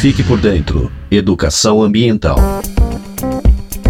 Fique por dentro. Educação ambiental.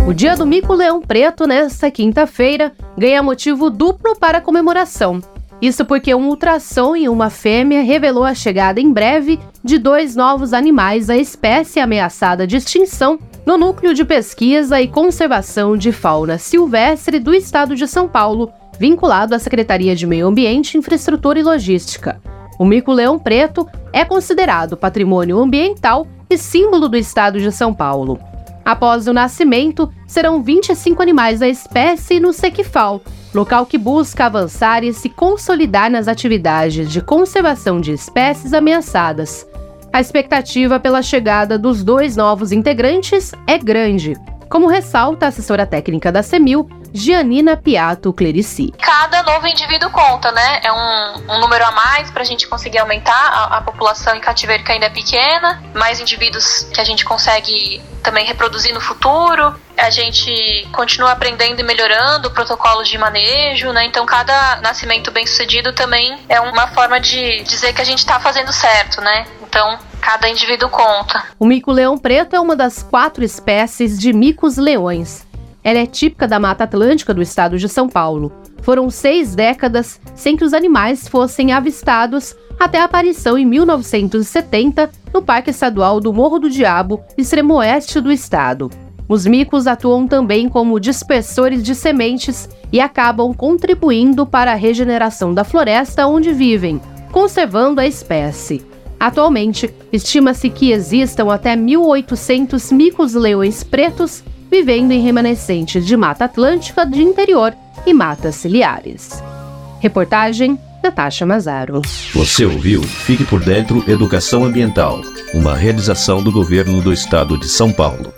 O Dia do Mico-Leão Preto, nesta quinta-feira, ganha motivo duplo para comemoração. Isso porque um ultrassom em uma fêmea revelou a chegada em breve de dois novos animais à espécie ameaçada de extinção no Núcleo de Pesquisa e Conservação de Fauna Silvestre do Estado de São Paulo, vinculado à Secretaria de Meio Ambiente, Infraestrutura e Logística. O mico-leão preto é considerado patrimônio ambiental e símbolo do Estado de São Paulo. Após o nascimento, serão 25 animais da espécie no Sequifal, local que busca avançar e se consolidar nas atividades de conservação de espécies ameaçadas. A expectativa pela chegada dos dois novos integrantes é grande, como ressalta a assessora técnica da CEMIL, Gianina Piato Clerici. Cada novo indivíduo conta, né? É um, um número a mais para a gente conseguir aumentar a, a, população em cativeiro que ainda é pequena, mais indivíduos que a gente consegue também reproduzir no futuro. A gente continua aprendendo e melhorando protocolos de manejo, né? Então cada nascimento bem sucedido também é uma forma de dizer que a gente está fazendo certo, né? Então cada indivíduo conta. O mico-leão preto é uma das quatro espécies de micos-leões ela é típica da Mata Atlântica do estado de São Paulo. Foram seis décadas sem que os animais fossem avistados até a aparição em 1970 no Parque Estadual do Morro do Diabo, extremo oeste do estado. Os micos atuam também como dispersores de sementes e acabam contribuindo para a regeneração da floresta onde vivem, conservando a espécie. Atualmente, estima-se que existam até 1.800 micos-leões pretos vivendo em remanescentes de Mata Atlântica de interior e matas ciliares. Reportagem Natasha Mazaro. Você ouviu Fique por Dentro Educação Ambiental, uma realização do governo do estado de São Paulo.